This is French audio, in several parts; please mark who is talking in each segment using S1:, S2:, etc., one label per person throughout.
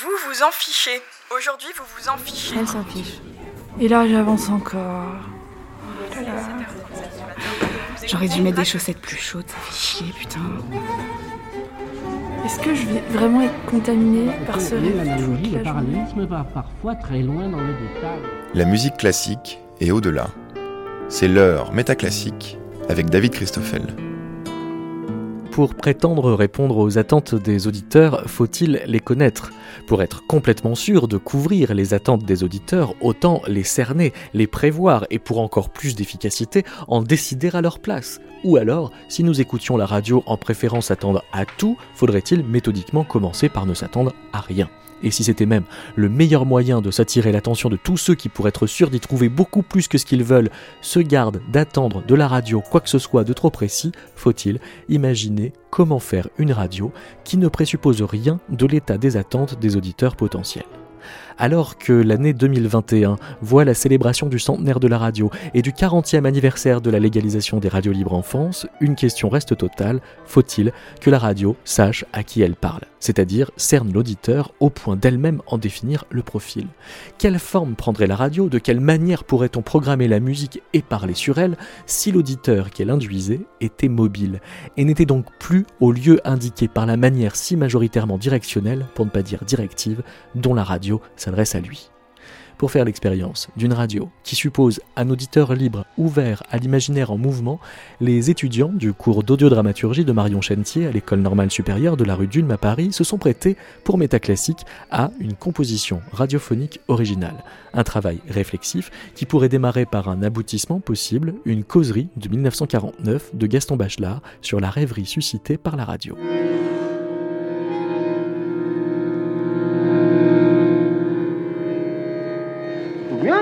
S1: Vous vous en fichez. Aujourd'hui, vous vous en fichez.
S2: Elle s'en fiche.
S3: Et là, j'avance encore.
S2: J'aurais dû mettre des chaussettes plus chaudes, ça fait chier, putain.
S3: Est-ce que je vais vraiment être contaminée par ce rêve
S4: l'analogie,
S3: toute
S4: le
S3: la journée?
S4: parallélisme va parfois très loin dans le détail.
S5: La musique classique et au-delà. C'est l'heure métaclassique avec David Christoffel.
S6: Pour prétendre répondre aux attentes des auditeurs, faut-il les connaître? Pour être complètement sûr de couvrir les attentes des auditeurs, autant les cerner, les prévoir et pour encore plus d'efficacité, en décider à leur place. Ou alors, si nous écoutions la radio en préférant s'attendre à tout, faudrait-il méthodiquement commencer par ne s'attendre à rien? Et si c'était même le meilleur moyen de s'attirer l'attention de tous ceux qui, pour être sûrs d'y trouver beaucoup plus que ce qu'ils veulent, se gardent d'attendre de la radio quoi que ce soit de trop précis, faut-il imaginer comment faire une radio qui ne présuppose rien de l'état des attentes des auditeurs potentiels. Alors que l'année 2021 voit la célébration du centenaire de la radio et du 40e anniversaire de la légalisation des radios libres en France, une question reste totale, faut-il que la radio sache à qui elle parle? C'est-à-dire cerne l'auditeur au point d'elle-même en définir le profil. Quelle forme prendrait la radio? De quelle manière pourrait-on programmer la musique et parler sur elle si l'auditeur qu'elle induisait était mobile et n'était donc plus au lieu indiqué par la manière si majoritairement directionnelle, pour ne pas dire directive, dont la radio à lui. Pour faire l'expérience d'une radio qui suppose un auditeur libre ouvert à l'imaginaire en mouvement, les étudiants du cours d'audiodramaturgie de Marion Chentier à l'école normale supérieure de la rue d'Ulm à Paris se sont prêtés pour Métaclassique à une composition radiophonique originale. Un travail réflexif qui pourrait démarrer par un aboutissement possible, une causerie de 1949 de Gaston Bachelard sur la rêverie suscitée par la radio.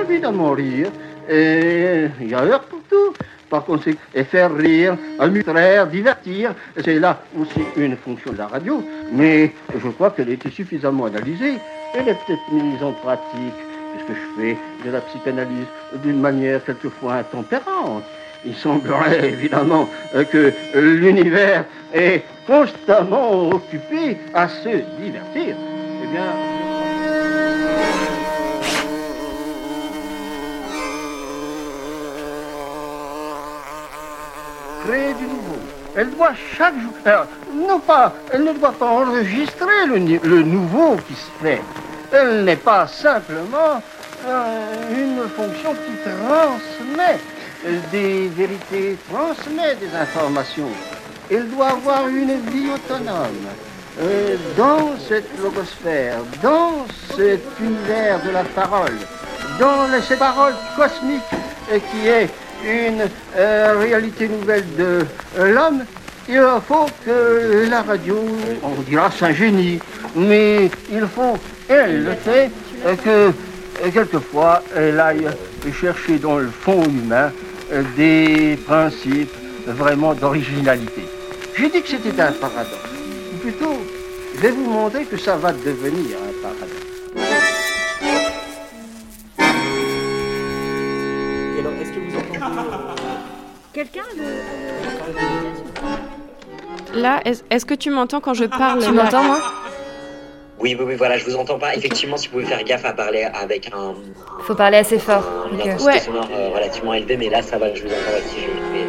S7: Bien évidemment rire. Et il y a heure pour tout. Par conséquent, et faire rire, amuser, divertir, c'est là aussi une fonction de la radio. Mais je crois qu'elle a été suffisamment analysée. Elle est peut-être mise en pratique, puisque je fais de la psychanalyse d'une manière quelquefois intempérante? Il semblerait évidemment euh, que l'univers est constamment occupé à se divertir. Eh bien, Elle doit chaque jour, alors, non pas, elle ne doit pas enregistrer le, nouveau qui se fait. Elle n'est pas simplement euh, une fonction qui transmet euh, des vérités, transmet des informations. Elle doit avoir une vie autonome. Euh, dans cette logosphère, dans cet univers de la parole, dans cette parole cosmique euh, qui est une euh, réalité nouvelle de euh, l'homme, il faut que la radio, on dira c'est un génie, mais il faut, elle le fait, euh, que quelquefois elle aille chercher dans le fond humain des principes vraiment d'originalité. J'ai dit que c'était un paradoxe. Plutôt, je vais vous montrer que ça va devenir un paradoxe.
S2: Quelqu'un
S8: Là, est- est-ce que tu m'entends quand je parle
S2: Tu m'entends, moi
S9: Oui, oui, oui, voilà, je vous entends pas. Effectivement, si vous pouvez faire gaffe à parler avec un,
S2: Faut parler assez fort.
S9: une
S2: Ok.
S9: intensité
S8: Ouais.
S9: sonore euh, relativement élevée, mais là, ça va, je vous entends aussi. Je vais.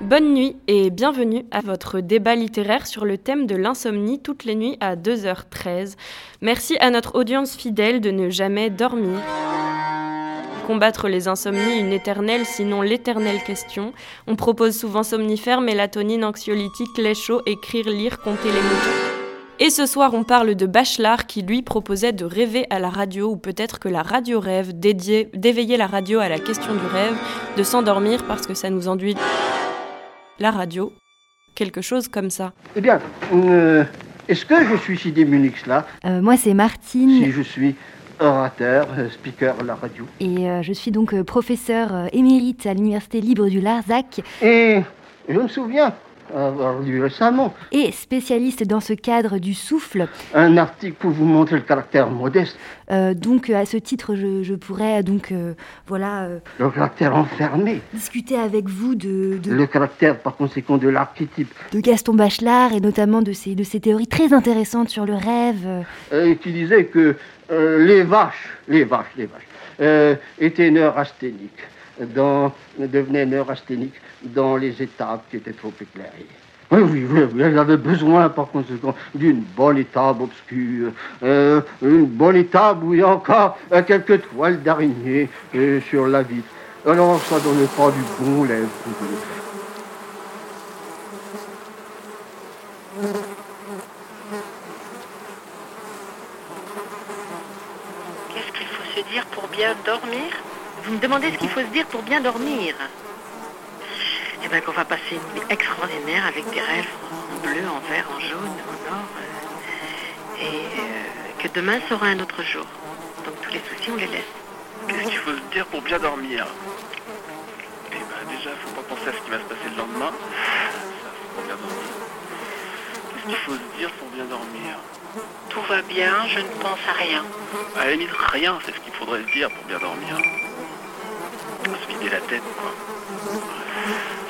S8: Bonne nuit et bienvenue à votre débat littéraire sur le thème de l'insomnie toutes les nuits à 2h13. Merci à notre audience fidèle de ne jamais dormir. Combattre les insomnies, une éternelle, sinon l'éternelle question. On propose souvent somnifères, mélatonine, anxiolytique, lait chaud, écrire, lire, compter les mots. Et ce soir, on parle de Bachelard qui lui proposait de rêver à la radio, ou peut-être que la radio rêve, dédié- d'éveiller la radio à la question du rêve, de s'endormir parce que ça nous enduit la radio, quelque chose comme ça.
S7: Eh bien, euh, est-ce que je suis si démuni que cela?
S10: Euh, moi, c'est Martine
S7: si je suis orateur, euh, speaker à la radio
S10: et euh, je suis donc euh, professeure euh, émérite à l'Université libre du Larzac.
S7: Et je me souviens avoir lu récemment.
S10: Et spécialiste dans ce cadre du souffle.
S7: Un article pour vous montrer le caractère modeste.
S10: Euh, donc à ce titre, je, je pourrais donc euh, voilà. Euh,
S7: le caractère enfermé.
S10: Discuter avec vous de, de,
S7: Le caractère par conséquent de l'archétype.
S10: De Gaston Bachelard et notamment de ses, de ses théories très intéressantes sur le rêve.
S7: Et qui disait que les vaches, les vaches, les vaches, étaient neurasthéniques dans, devenaient neurasthéniques dans les étapes qui étaient trop éclairées. Oui, oui, oui, avait besoin par conséquent d'une bonne étable obscure, euh, une bonne étable où il y a encore euh, quelques toiles d'araignée euh, sur la vitre. Alors ça donnait pas du bon lèvre.
S11: Qu'est-ce qu'il faut se dire pour bien dormir Vous me demandez ce qu'il faut se dire pour bien dormir eh bien qu'on va passer une nuit extraordinaire avec des rêves en bleu, en vert, en jaune, en or. Euh, et euh, que demain sera un autre jour. Donc tous les soucis, on les laisse.
S12: Qu'est-ce qu'il faut se dire pour bien dormir? Eh bien déjà, faut pas penser à ce qui va se passer le lendemain. Ça, pour bien dormir. Qu'est-ce qu'il faut se dire pour bien dormir?
S11: Tout va bien, je ne pense à rien.
S12: À la limite, rien, c'est ce qu'il faudrait se dire pour bien dormir. Se vider la tête, quoi.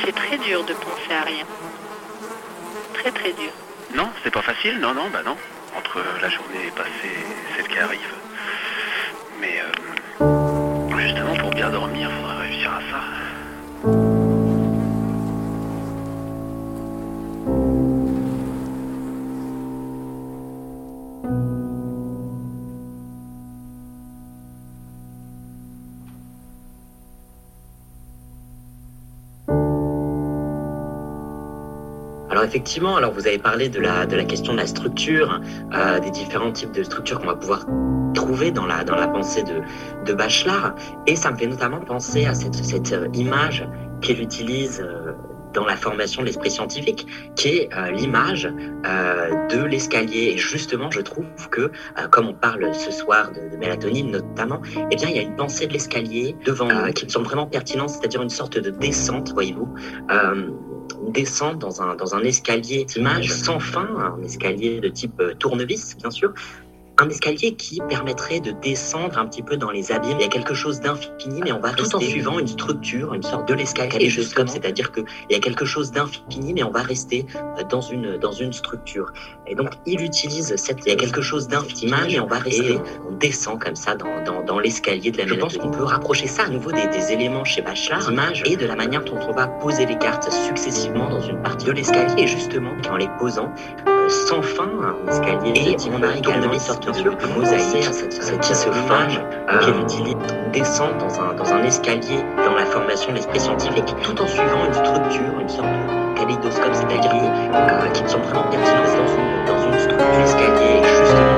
S11: C'est très dur de penser à rien. Très très dur.
S12: Non, c'est pas facile, non, non, bah non. Entre la journée passée et celle qui arrive.
S9: Effectivement, alors vous avez parlé de la, de la question de la structure, euh, des différents types de structures qu'on va pouvoir trouver dans la, dans la pensée de, de Bachelard. Et ça me fait notamment penser à cette, cette image qu'il utilise euh, dans la formation de l'esprit scientifique, qui est euh, l'image euh, de l'escalier. Et justement, je trouve que, euh, comme on parle ce soir de, de, mélatonine notamment, eh bien, il y a une pensée de l'escalier devant qui me semble vraiment pertinente, c'est-à-dire une sorte de descente, voyez-vous une descente dans un, dans un escalier d'image sans fin, un escalier de type euh, tournevis, bien sûr, un escalier qui permettrait de descendre un petit peu dans les abîmes. Il y a quelque chose d'infini, mais on va tout en suivant une structure, une sorte de l'escalier juste comme, c'est-à-dire qu'il y a quelque chose d'infini, mais on va rester dans une, dans une structure. Et donc, il utilise cette, il y a quelque chose d'infini, mais on va rester, on descend comme ça dans, dans, dans l'escalier de la Je pense qu'on peut rapprocher ça à nouveau des, des éléments chez Bachelard, l'image et de la manière dont on va poser les cartes successivement dans une partie de l'escalier, et justement, en les posant, sans fin, un escalier et on a également une sorte de, mosaïque qui se forge, qui utilise descend dans un, dans un escalier dans la formation de l'esprit scientifique, tout en suivant une structure, une sorte de kaléidoscope, c'est-à-dire euh, qui me semble vraiment pertinentes dans une, dans une structure escalier. Justement,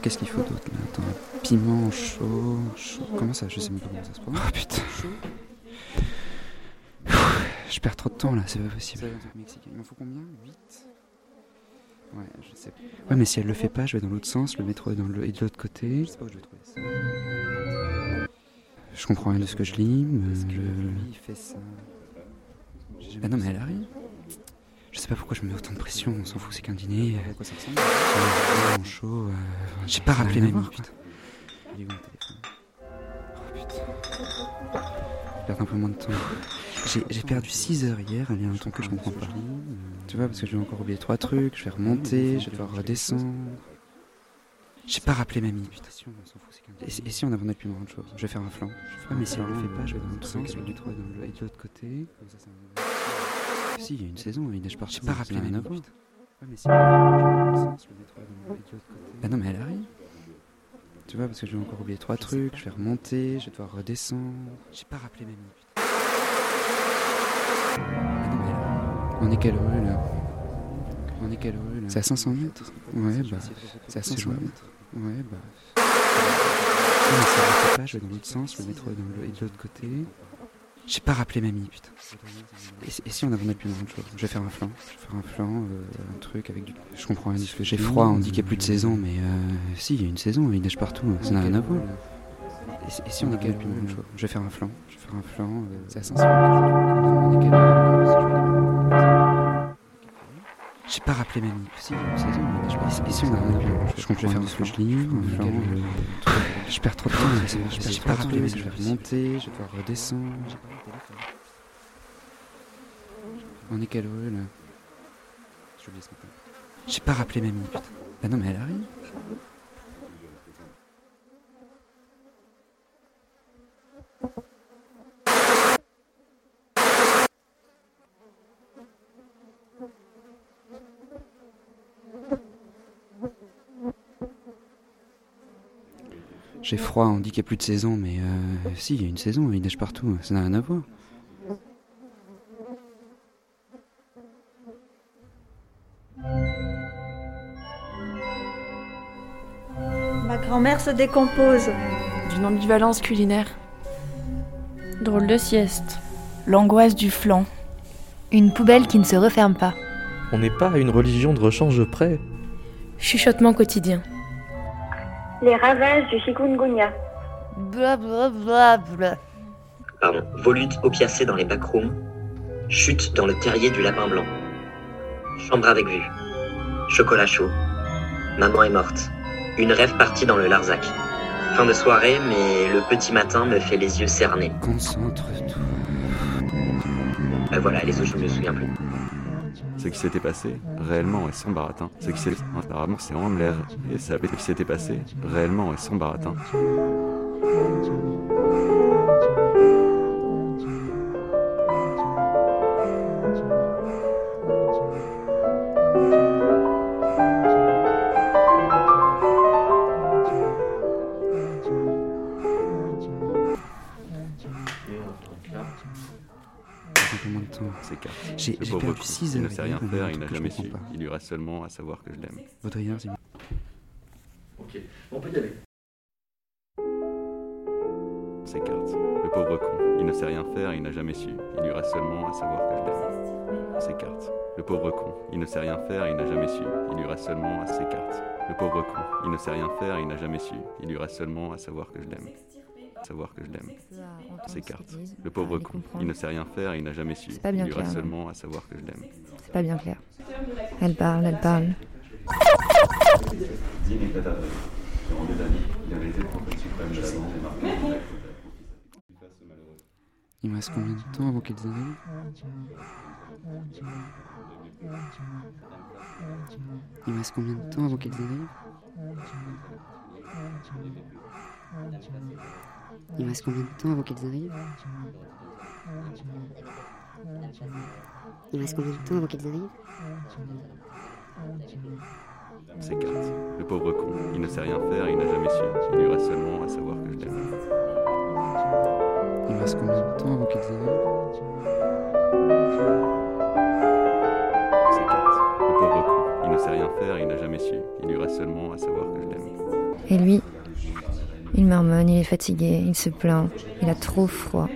S13: alors qu'est-ce qu'il faut d'autre là? Attends, piment chaud, chaud. Comment ça? Je sais même pas comment ça se prononce. Oh putain. Je perds trop de temps là, c'est pas possible. Il m'en faut combien? 8 Ouais, je sais. Ouais, mais si elle le fait pas, je vais dans l'autre sens, le métro est dans le... et de l'autre côté. Je sais pas où je vais trouver ça. Je comprends rien de ce que je lis, mais. Que il fait ça? Ah non, mais elle arrive. Je sais pas pourquoi je me mets autant de pression, on s'en fout, c'est qu'un dîner. À quoi ça ressemble chaud. Euh... J'ai pas rappelé ma putain. Il est où mon téléphone? Oh putain. Je perds un peu moins de temps. J'ai perdu 6 heures hier, il y a un temps que je comprends pas. Tu vois, parce que je vais encore oublier 3 trucs, je vais remonter, je vais devoir redescendre. J'ai pas rappelé mamie, putain. Et, et si on abandonnait le plus grande chose? Je vais faire un flanc. Ouais, mais si elle le fait pas, je vais dans l'autre sens, dans le... et de l'autre côté. Si, il y a une saison, il neige partout. J'ai pas rappelé mais si. Bah non, mais elle arrive. Tu vois, parce que je vais encore oublier 3 trucs, je vais remonter, je vais devoir redescendre. J'ai pas rappelé mamie, putain. Ah non, mais elle arrive. On est quelle rue là? On est quelle rue là? C'est à 500 mètres? Ouais, bah. C'est à 500 mètres Ouais, bah. Ouais, mais le fait pas, je vais dans l'autre sens, le métro est de l'autre côté. J'ai pas rappelé mamie, putain. Et, si- et si on abandonnait plus grand chose Je vais faire un flan. Je vais faire un flan, euh, un truc avec du. Je comprends rien. J'ai froid, on dit qu'il y a plus de saison, mais euh, si, il y a une saison, il neige partout, ça n'a rien à voir. Et, si- et si on grand chose Je vais faire un flan. Je vais faire un flan. euh, C'est à J'ai pas rappelé même. Si, je si on a un avion, je compte faire une switch ligne, je perds trop de temps, je pas rappelé, mais je vais monter, je vais devoir redescendre. On est quelle rue là? J'ai pas rappelé Mamie. putain. Bah non, mais elle arrive. J'ai froid, on dit qu'il n'y a plus de saison, mais euh, si, il y a une saison, il neige partout, ça n'a rien à voir.
S14: Ma grand-mère se décompose.
S3: D'une ambivalence culinaire.
S8: Drôle de sieste.
S2: L'angoisse du flanc.
S10: Une poubelle qui ne se referme pas.
S6: On n'est pas à une religion de rechange près.
S8: Chuchotement quotidien.
S15: Les ravages du chikungunya.
S10: Blablabla.
S9: Pardon. Volute opiacée dans les backrooms. Chute dans le terrier du lapin blanc. Chambre avec vue. Chocolat chaud. Maman est morte. Une rêve partie dans le Larzac. Fin de soirée, mais le petit matin me fait les yeux cernés.
S13: Concentre-toi.
S9: Euh, voilà, les autres, je ne me souviens plus.
S16: Ce qui s'était passé, réellement et sans baratin. Qui s'est apparemment c'est en l'air et ça ce qui s'était passé, réellement et sans baratin.
S13: 6
S16: Il ne sait rien faire,
S13: un
S16: il n'a jamais su.
S13: pas.
S16: Il lui reste seulement à savoir que je l'aime.
S13: Baudrillard, c'est
S16: Ok, on peut y aller. Ses cartes. Le pauvre con. Il ne sait rien faire, il n'a jamais su. Il lui reste seulement à savoir que je l'aime. Ses cartes. Le pauvre con. Il ne sait rien faire, il n'a jamais su. Il lui reste seulement à ses cartes. Le pauvre con. Il ne sait rien faire, il n'a jamais su. Il lui reste seulement à savoir que je l'aime. Savoir que je l'aime. Ses cartes. Le pauvre con. Il ne sait rien faire, il n'a jamais su.
S10: C'est pas bien
S16: Il lui reste
S10: clair,
S16: seulement à savoir que je l'aime.
S10: C'est pas bien clair. Elle parle, elle parle.
S16: De
S13: Il me reste combien de temps avant qu'ils arrivent Il me reste combien de temps avant qu'ils arrivent Il reste combien de temps avant qu'ils arrivent?
S10: Il reste combien de temps avant qu'ils arrivent?
S16: Ses cartes. Le pauvre con, il ne sait rien faire, il n'a jamais su. Il lui reste seulement à savoir que je l'aime.
S13: Il reste combien de temps avant qu'ils arrivent?
S16: Ses cartes. Le pauvre con, il ne sait rien faire, il n'a jamais su. Il lui reste seulement à savoir que je l'aime.
S10: Et lui, il marmonne, il est fatigué, il se plaint, il a trop froid.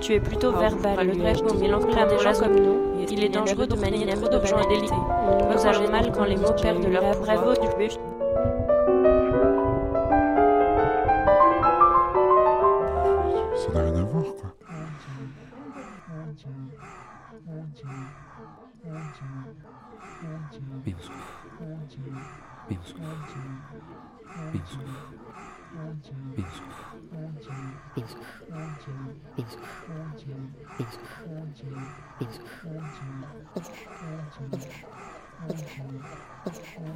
S8: Tu es plutôt verbal, le greffe comme il enclin des gens comme nous. Il est dangereux de manier trop de gens délités. Nous avons mal quand les mots perdent leur bravo du but.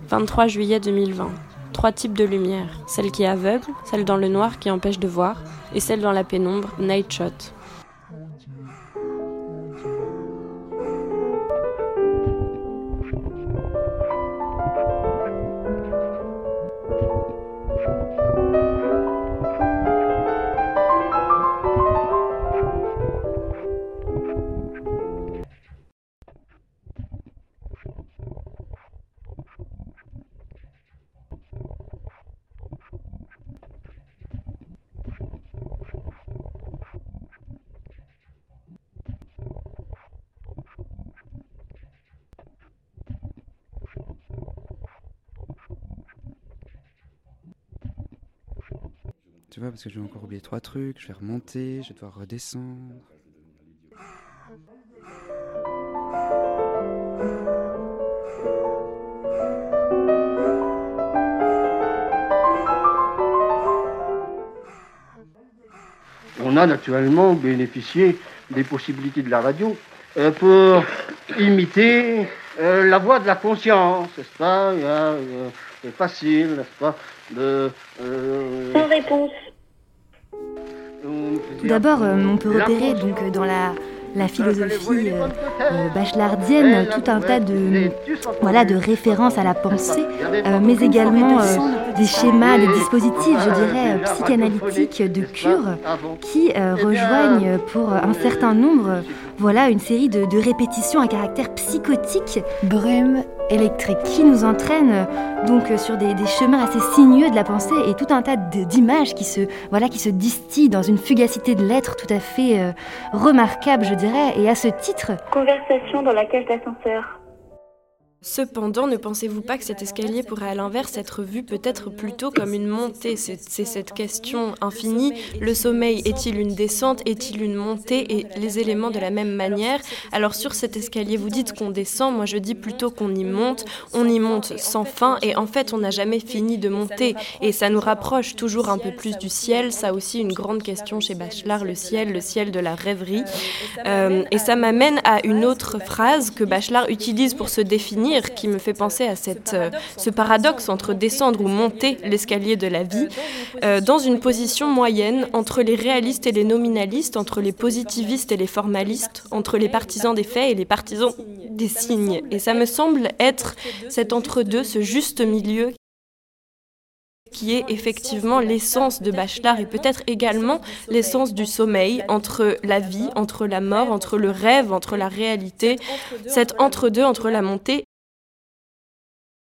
S8: 23 juillet 2020. Trois types de lumière. Celle qui est aveugle, celle dans le noir qui empêche de voir, et celle dans la pénombre, night shot.
S13: Tu vois, parce que je vais encore oublier trois trucs, je vais remonter, je vais devoir redescendre.
S7: On a naturellement bénéficié des possibilités de la radio euh, pour imiter euh, la voix de la conscience, n'est-ce pas? Euh, C'est facile, n'est-ce pas? De, euh,
S15: Sans réponse.
S10: D'abord, euh, on peut repérer donc euh, dans la, la philosophie euh, euh, bachelardienne tout un tas de, voilà, de références à la pensée, euh, mais également euh, des schémas, des dispositifs, je dirais, psychanalytiques de cure qui euh, rejoignent pour un certain nombre voilà, une série de, de répétitions à caractère psychotique, brume électrique, qui nous entraîne donc sur des, des chemins assez sinueux de la pensée et tout un tas d'images qui se, voilà, qui se distillent dans une fugacité de lettres tout à fait euh, remarquable, je dirais. Et à ce titre,
S15: Conversation dans la cage d'ascenseur.
S8: Cependant, ne pensez-vous pas que cet escalier pourrait à l'inverse être vu peut-être plutôt comme une montée? C'est cette question infinie. Le sommeil est-il une descente? Est-il une montée? Et les éléments de la même manière. Alors sur cet escalier, vous dites qu'on descend, moi je dis plutôt qu'on y monte. On y monte sans fin et en fait on n'a jamais fini de monter. Et ça nous rapproche toujours un peu plus du ciel. Ça aussi une grande question chez Bachelard, le ciel, le ciel de la rêverie. Euh, et ça m'amène à une autre phrase que Bachelard utilise pour se définir, qui me fait penser à cette, euh, ce paradoxe entre descendre ou monter l'escalier de la vie, euh, dans une position moyenne entre les réalistes et les nominalistes, entre les positivistes et les formalistes, entre les partisans des faits et les partisans des signes. Et ça me semble être cet entre-deux, ce juste milieu qui est effectivement l'essence de Bachelard et peut-être également l'essence du sommeil entre la vie, entre la mort, entre le rêve, entre la réalité, cet entre-deux entre la montée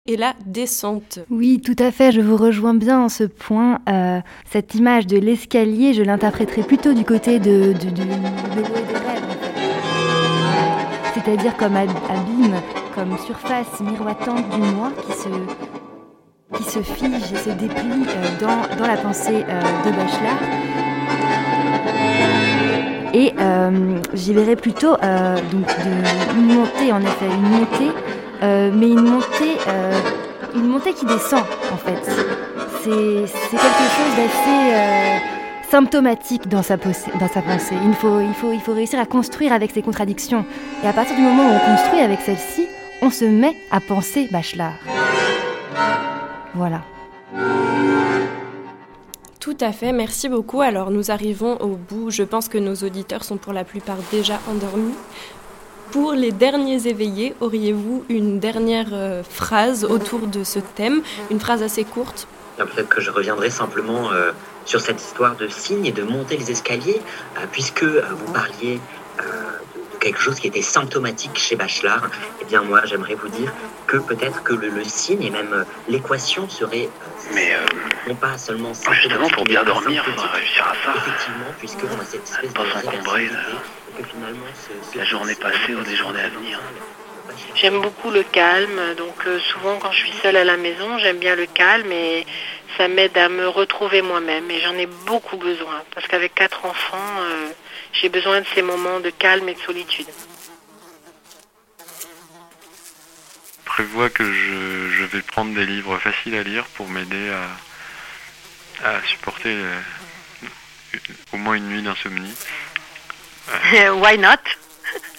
S8: et la descente.
S10: Oui, tout à fait, je vous rejoins bien en ce point. Euh, cette image de l'escalier, je l'interpréterai plutôt du côté de, de. C'est-à-dire comme ab- abîme, comme surface miroitante du moi qui se, qui se fige et se déplie euh, dans, dans la pensée euh, de Bachelard. Et j'y verrai plutôt donc une montée, en effet, une montée, euh, mais une montée, euh, une montée qui descend, en fait. C'est quelque chose d'assez euh, symptomatique dans sa, pensée. Il faut, il, faut, réussir à construire avec ces contradictions. Et à partir du moment où on construit avec celle-ci, on se met à penser Bachelard. Voilà.
S8: Tout à fait, merci beaucoup. Alors nous arrivons au bout. Je pense que nos auditeurs sont pour la plupart déjà endormis. Pour les derniers éveillés, auriez-vous une dernière euh, phrase autour de ce thème? Une phrase assez courte
S9: Bien, Peut-être que je reviendrai simplement euh, sur cette histoire de signes et de monter les escaliers, euh, puisque euh, vous parliez euh, de quelque chose qui était symptomatique chez Bachelard. Eh bien, moi, j'aimerais vous dire que peut-être que le, le signe et même euh, l'équation serait
S12: Mais euh,
S9: non pas seulement
S12: justement, pour bien dormir,
S9: symptomatique.
S12: faudrait réussir à ça.
S9: Effectivement, puisqu'on a cette espèce
S12: Pas
S9: de
S12: La journée passée ou des journées à venir.
S11: J'aime beaucoup le calme, donc euh, souvent quand je suis seule à la maison, j'aime bien le calme et ça m'aide à me retrouver moi-même et j'en ai beaucoup besoin parce qu'avec quatre enfants, euh, j'ai besoin de ces moments de calme et de solitude.
S17: prévois que je, je vais prendre des livres faciles à lire pour m'aider à, à supporter euh, au moins une nuit d'insomnie.
S11: Why not?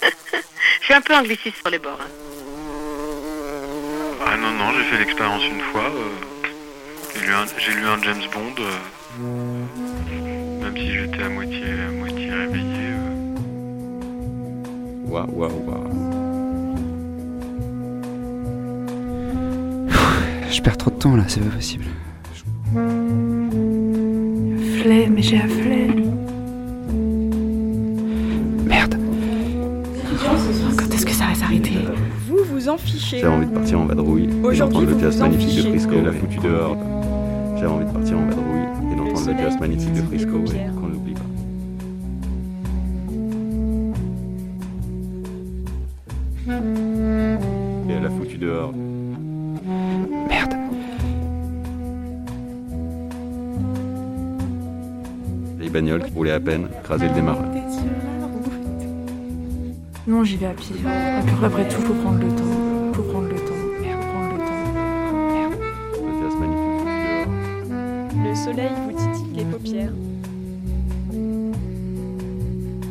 S11: Je suis un peu angliciste sur les bords. hein.
S17: Ah non, non, j'ai fait l'expérience une fois. euh, j'ai lu, un- j'ai lu un James Bond, euh, même si j'étais à moitié, à moitié réveillé. euh.
S16: Waouh, waouh, waouh.
S13: Je perds trop de temps là, c'est pas possible.
S2: Flemme, j'ai la flemme.
S1: Vous vous en fichez.
S16: J'avais envie de partir en vadrouille
S1: Aujourd'hui,
S16: le
S1: vous
S16: jazz
S1: vous en
S16: magnifique de. Frisco. la foutu dehors. J'avais envie de partir en vadrouille et d'entendre le jazz magnifique de Frisco et qu'on n'oublie pas. Et elle a foutu dehors.
S13: Merde.
S16: bagnole qui roulait à peine, crasait le démarreur.
S3: Non, j'y vais à pied. Après, après tout, faut prendre le temps. Faut prendre le temps. Merde, prendre le temps.
S16: Le jazz magnifique
S1: Le soleil vous titille les paupières.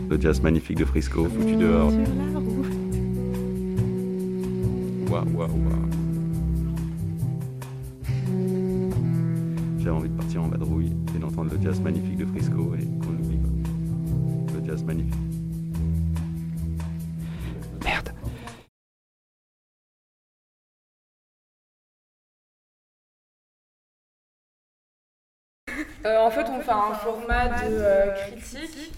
S16: Le jazz magnifique de Frisco, foutu dehors. Waouh, waouh, waouh.
S2: Un format de euh, critique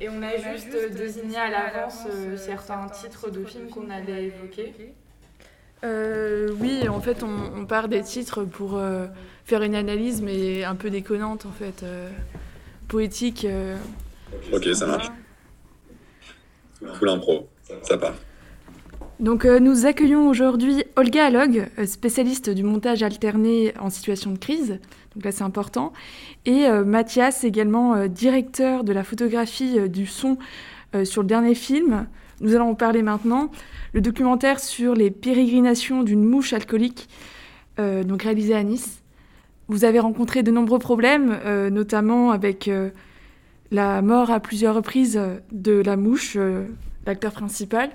S2: et on a juste euh, désigné à l'avance euh, certains titres de films qu'on allait évoquer.
S3: Euh, oui, en fait, on, on part des titres pour euh, faire une analyse, mais un peu déconnante, en fait. euh, poétique. euh.
S18: Ok, ça marche. Full impro, ça part.
S3: Donc, euh, nous accueillons aujourd'hui Olga Alog, euh, spécialiste du montage alterné en situation de crise. Donc là, c'est important. Et euh, Mathias, également euh, directeur de la photographie du son sur le dernier film. Nous allons en parler maintenant. Le documentaire sur les pérégrinations d'une mouche alcoolique, donc réalisé à Nice. Vous avez rencontré de nombreux problèmes, notamment avec la mort à plusieurs reprises de la mouche, l'acteur principal.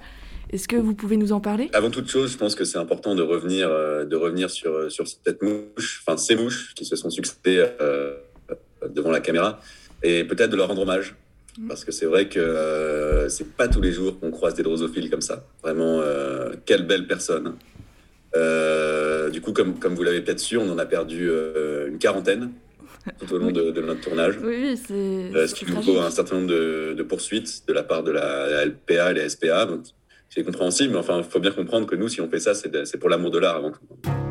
S3: Est-ce que vous pouvez nous en parler?
S18: Avant toute chose, je pense que c'est important de revenir, euh, de revenir sur, euh, sur cette mouche, enfin ces mouches qui se sont succédées euh, devant la caméra, et peut-être de leur rendre hommage. Parce que c'est vrai que euh, c'est pas tous les jours qu'on croise des drosophiles comme ça. Vraiment, quelle belle personne. Du coup, comme, comme vous l'avez peut-être su, on en a perdu une quarantaine tout au long de, de notre tournage.
S3: Oui, c'est.
S18: Euh, ce qui nous vaut un certain nombre de, de poursuites de la part de la, la LPA et la SPA. Donc, c'est compréhensible, mais enfin, il faut bien comprendre que nous, si on fait ça, c'est pour l'amour de l'art avant tout.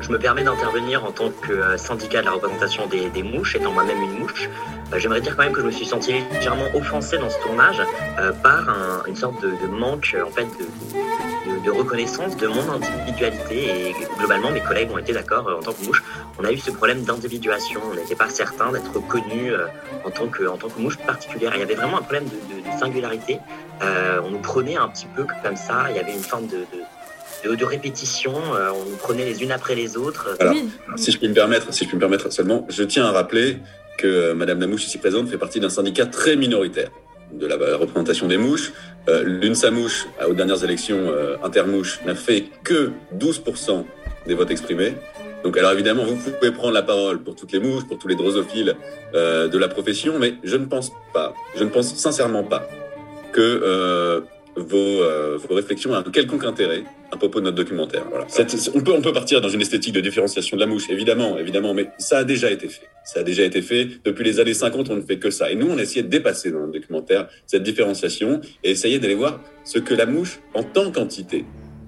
S9: Je me, permets d'intervenir en tant que euh, syndicat de la représentation des, mouches, étant moi-même une mouche. Euh, J'aimerais dire quand même que je me suis senti légèrement offensé dans ce tournage euh, par un- une sorte de, manque en fait de, reconnaissance de mon individualité et globalement mes collègues ont été d'accord en tant que mouche. On a eu ce problème d'individuation, on n'était pas certain d'être reconnu euh, en tant que en tant que mouche particulière. Il y avait vraiment un problème de, singularité. On nous prenait un petit peu comme ça. Il y avait une forme de, de de, de répétition, euh, on prenait les unes après les autres.
S18: Alors, si je puis me permettre, si je puis me permettre seulement, je tiens à rappeler que euh, Madame Lamouche ici présente fait partie d'un syndicat très minoritaire de la représentation des mouches. Euh, L'UNSA Mouche, aux dernières élections euh, intermouches, n'a fait que 12% des votes exprimés. Donc, alors évidemment, vous pouvez prendre la parole pour toutes les mouches, pour tous les drosophiles euh, de la profession, mais je ne pense pas, je ne pense sincèrement pas que euh, vos, euh, vos réflexions aient un quelconque intérêt à propos de notre documentaire. Voilà. On, peut, on peut partir dans une esthétique de différenciation de la mouche, évidemment, évidemment, mais ça a déjà été fait. Ça a déjà été fait. Depuis les années 50, on ne fait que ça. Et nous, on a essayé de dépasser dans notre documentaire cette différenciation et essayer d'aller voir ce que la mouche, en tant qu'entité,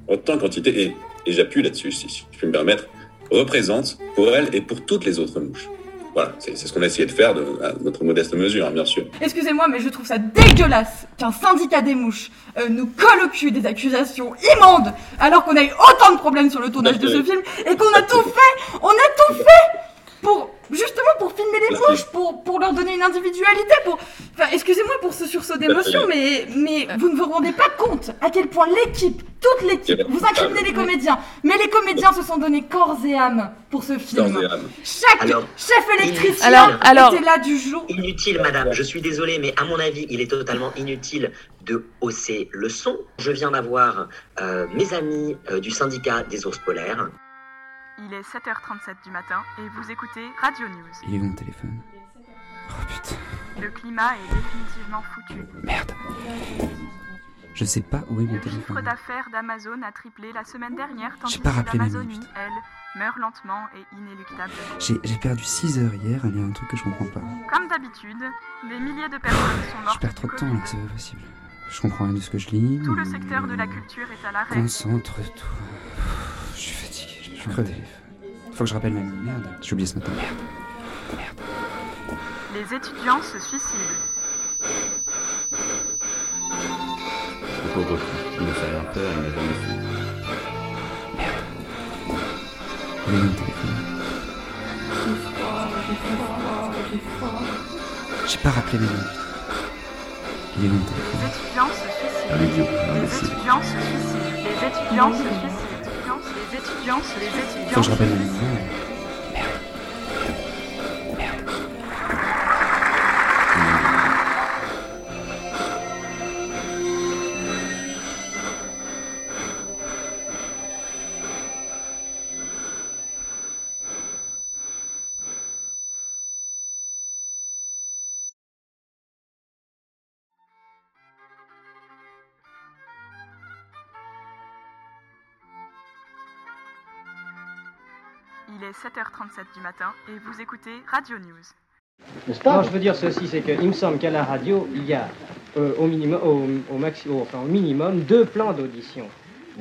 S18: en tant qu'entité, et, et j'appuie là-dessus, si je puis me permettre, représente pour elle et pour toutes les autres mouches. Voilà, c'est ce qu'on a essayé de faire de, à notre modeste mesure, hein, bien sûr.
S19: Excusez-moi, mais je trouve ça dégueulasse qu'un syndicat des mouches euh, nous colle au cul des accusations immondes alors qu'on a eu autant de problèmes sur le tournage de ce film et qu'on a tout fait, on a tout fait pour justement pour filmer les mouches, pour, pour leur donner une individualité, pour. Enfin, excusez-moi pour ce sursaut d'émotion, mais, mais vous ne vous rendez pas compte à quel point l'équipe, toute l'équipe, vous incriminez les comédiens, mais les comédiens se sont donnés corps et âme pour ce film.
S18: Corps et âme.
S19: Chaque
S9: Alors,
S19: chef électricien
S9: Alors, alors-
S19: était là du jour.
S9: Inutile, madame, je suis désolé, mais à mon avis, il est totalement inutile de hausser le son. Je viens d'avoir euh, mes amis euh, du syndicat des ours polaires.
S1: Il est 7h37 du matin et vous écoutez Radio News.
S13: Il est où mon téléphone? Oh putain.
S1: Le climat est définitivement foutu.
S13: Merde. Je sais pas où est mon
S1: Le chiffre
S13: téléphone.
S1: d'affaires d'Amazon a triplé la semaine dernière, tandis
S13: J'ai pas
S1: que l'Amazonie, elle, meurt lentement et inéluctablement.
S13: J'ai perdu 6 heures hier à lire un truc que je comprends pas.
S1: Comme d'habitude, des milliers de personnes sont
S13: Je
S1: mortes
S13: perds
S1: du
S13: trop de temps là, c'est pas possible. Je comprends rien de ce que je lis.
S1: Tout le secteur de la culture est à l'arrêt.
S13: Concentre-toi. Je suis fatigué, je suis crevé. Faut que je rappelle ma mie. Merde, j'ai oublié ce matin. Merde.
S1: Les étudiants se suicident.
S16: pauvre con, il ne sait rien faire, il n'a jamais su.
S13: Il est mon téléphone. J'ai pas rappelé mes noms. Il est mon téléphone.
S1: Les étudiants se suicident. Les étudiants se suicident. Les étudiants se suicident. Les étudiants se Les étudiants
S13: Faut que je
S1: se
S13: rappelle
S1: 7h37 du matin et vous écoutez Radio News.
S20: Non, je veux dire ceci, c'est qu'il me semble qu'à la radio, il y a euh, au, minimum, au, au, maxi- au- enfin, au minimum deux plans d'audition.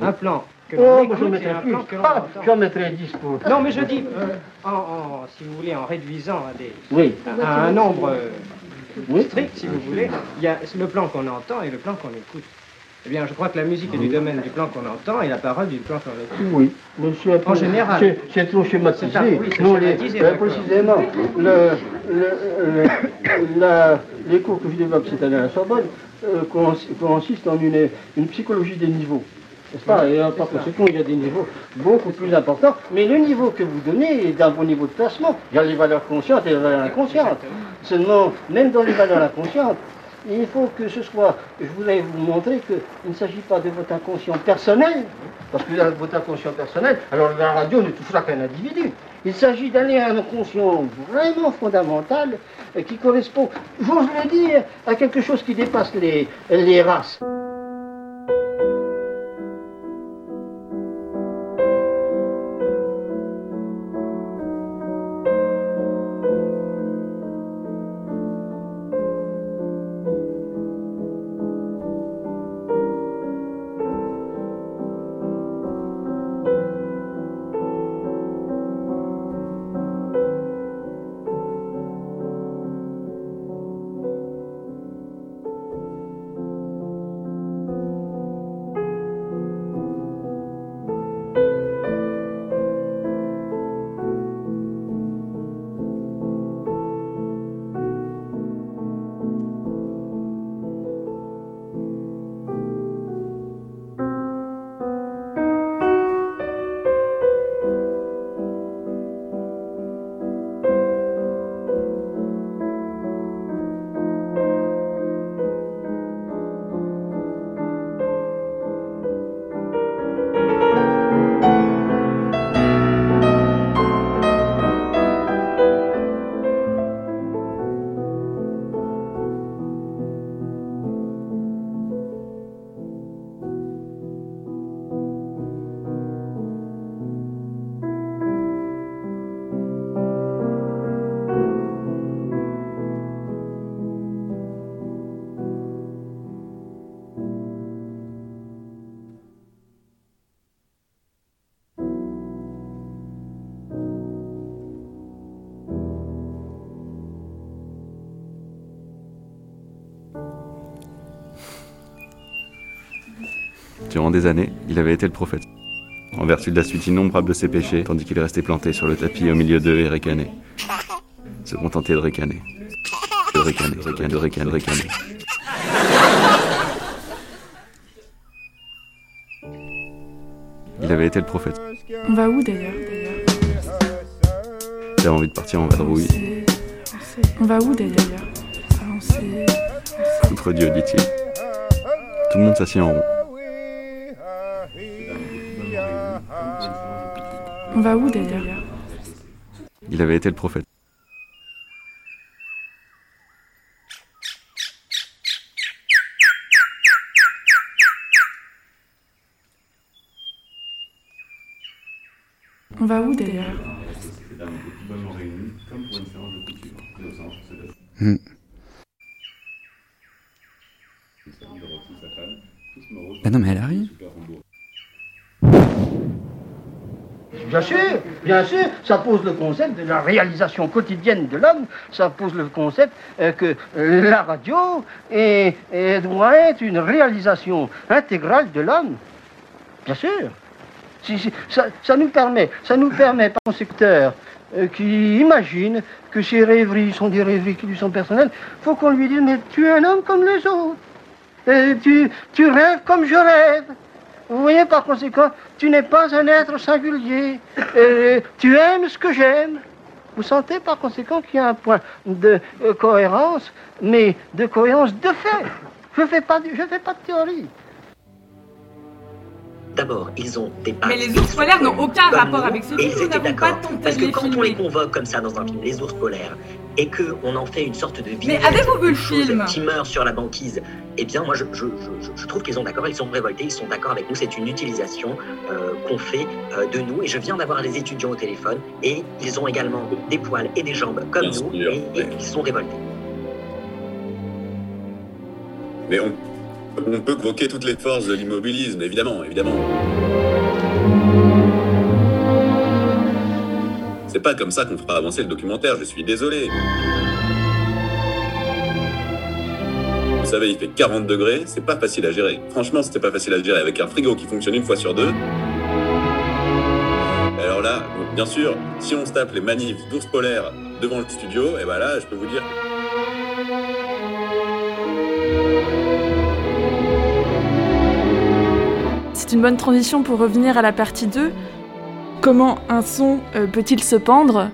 S20: Un plan que
S7: Oh, moi,
S20: et
S7: mettrais
S20: un
S7: plus.
S20: plan que l'on
S7: Ah,
S20: entend.
S7: j'en mettrais 10 pour.
S20: Non, mais je dis, euh, en, en- si vous voulez, en réduisant à, des,
S7: Oui.
S20: à un nombre euh, strict, si vous voulez, il y a le plan qu'on entend et le plan qu'on écoute. Eh bien, je crois que la musique est du domaine du plan qu'on entend et la parole du plan qu'on écoute.
S7: Oui, mais c'est un
S20: En général.
S7: c'est- trop schématisé.
S20: Oui, c'est
S7: non, les-
S20: schématisé,
S7: euh,
S20: d'accord.
S7: précisément, le, le- le- la- les cours que je développe cette année à la Sorbonne euh, cons- consistent en une, une psychologie des niveaux. N'est-ce pas? Et euh, par conséquent, il y a des niveaux beaucoup plus importants. Mais le niveau que vous donnez est d'un bon niveau de placement. Il y a les valeurs conscientes et les valeurs inconscientes. Seulement, même dans les valeurs inconscientes, il faut que ce soit, je voulais vous montrer qu'il ne s'agit pas de votre inconscient personnel, parce que dans votre inconscient personnel, alors la radio ne touchera qu'un individu. Il s'agit d'aller à un inconscient vraiment fondamental euh, qui correspond, j'ose le dire, à quelque chose qui dépasse les, les races.
S16: Durant des années, il avait été le prophète. En vertu de la suite innombrable de ses péchés, tandis qu'il restait planté sur le tapis au milieu d'eux et ricanait. Se contenter de ricaner. De ricaner, de ricaner, de ricaner, de ricaner. Il avait été le prophète.
S3: On va où d'ailleurs
S16: J'avais envie de partir en vadrouille?
S3: On va où d'ailleurs?
S16: Contre Dieu, dit-il. Tout le monde s'assied en rond. Il avait été le prophète.
S3: On va où d'ailleurs
S13: Hmm. Bah non, mais elle arrive.
S7: Bien sûr, bien sûr, ça pose le concept de la réalisation quotidienne de l'homme, ça pose le concept euh, que euh, la radio doit être une réalisation intégrale de l'homme. Bien sûr. Ça, nous permet, ça nous permet par consécuteur euh, qui imagine que ses rêveries sont des rêveries qui lui sont personnelles, faut qu'on lui dise mais tu es un homme comme les autres. Tu rêves comme je rêve. Vous voyez, par conséquent, tu n'es pas un être singulier. Et tu aimes ce que j'aime. Vous sentez par conséquent qu'il y a un point de euh, cohérence, mais de cohérence de fait. Je ne fais, pas de- je fais pas de théorie.
S9: D'abord, ils ont des
S19: Mais les ours polaires n'ont aucun rapport avec ce
S9: Et
S19: film.
S9: ils
S19: Nous
S9: étaient
S19: n'avons pas
S9: d'accord.
S19: tenté
S9: Parce que quand on les convoque comme ça dans un film, les ours polaires, et qu'on en fait une sorte de
S19: Mais
S9: vignette,
S19: avez-vous vu le film?
S9: qui meurent sur la banquise, eh bien moi je, je, je, je trouve qu'ils sont d'accord, ils sont révoltés, ils sont d'accord avec nous, c'est une utilisation euh, qu'on fait euh, de nous, et je viens d'avoir les étudiants au téléphone, et ils ont également des poils et des jambes comme
S18: Bien
S9: nous,
S18: sûr,
S9: et, et ils sont révoltés.
S18: Mais on, on peut convoquer toutes les forces de l'immobilisme, évidemment, évidemment. C'est pas comme ça qu'on fera avancer le documentaire, je suis désolé. Vous savez, il fait 40 degrés, c'est pas facile à gérer. Franchement, c'était pas facile à gérer avec un frigo qui fonctionne une fois sur deux. Alors là, bien sûr, si on se tape les manifs d'ours polaires devant le studio, et ben là, je peux vous dire
S3: C'est une bonne transition pour revenir à la partie 2. Comment un son euh, peut-il se pendre?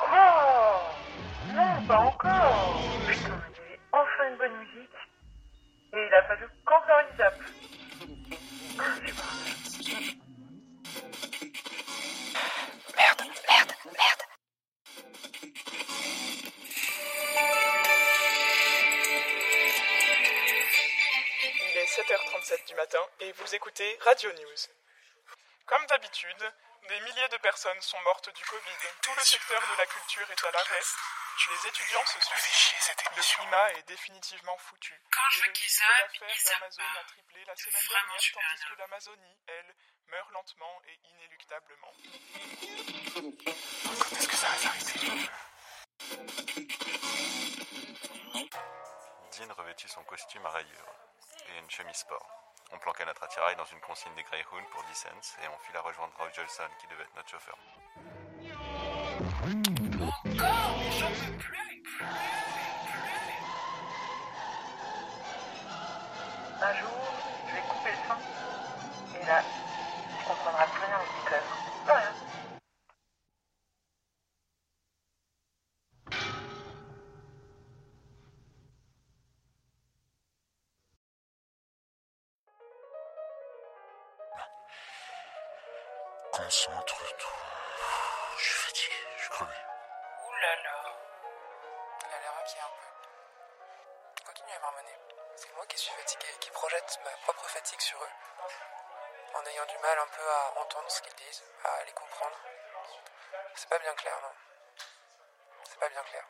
S21: Oh Non, pas encore. Putain, il y avait enfin une bonne musique. Et il a fallu qu'en faire une zappe.
S22: Merde, merde, merde.
S23: Il est 7h37 du matin et vous écoutez Radio News. Comme d'habitude, des milliers de personnes sont mortes du Covid. Tout le secteur de la culture est à l'arrêt. Les étudiants se suicident. Le climat est définitivement foutu. et le chiffre d'affaires d'Amazon a triplé la semaine dernière, tandis que l'Amazonie, elle, meurt lentement et inéluctablement. Quand est-ce que ça va s'arrêter
S16: Dean revêtit son costume à rayures et une chemise sport. On planqua notre attirail dans une consigne des Greyhound pour 10 cents et on fit la rejoindre Roy Jolson qui devait être notre chauffeur.
S21: Un jour, je vais couper le son. Et là, tu comprendras plus rien. Plus rien.
S24: Bien clair, non C'est pas bien clair.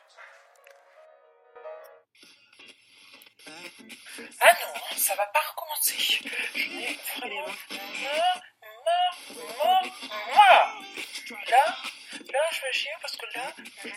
S21: Ah non, ça va pas recommencer. Vraiment. Là, là, je vais chier parce que là, je